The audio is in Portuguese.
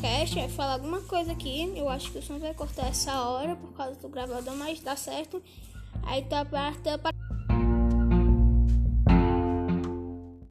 podcast, vai falar alguma coisa aqui. Eu acho que o som vai cortar essa hora por causa do gravador, mas dá certo. Aí tá para